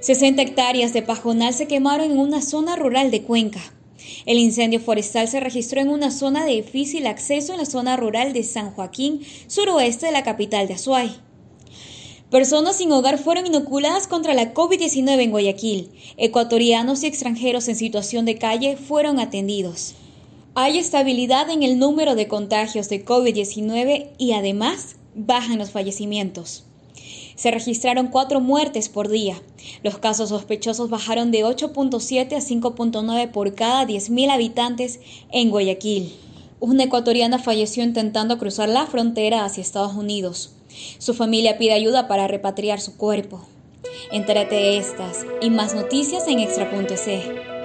60 hectáreas de pajonal se quemaron en una zona rural de Cuenca. El incendio forestal se registró en una zona de difícil acceso en la zona rural de San Joaquín, suroeste de la capital de Azuay. Personas sin hogar fueron inoculadas contra la COVID-19 en Guayaquil. Ecuatorianos y extranjeros en situación de calle fueron atendidos. Hay estabilidad en el número de contagios de COVID-19 y además bajan los fallecimientos. Se registraron cuatro muertes por día. Los casos sospechosos bajaron de 8.7 a 5.9 por cada 10.000 habitantes en Guayaquil. Una ecuatoriana falleció intentando cruzar la frontera hacia Estados Unidos. Su familia pide ayuda para repatriar su cuerpo. Entérate de estas y más noticias en extra.es.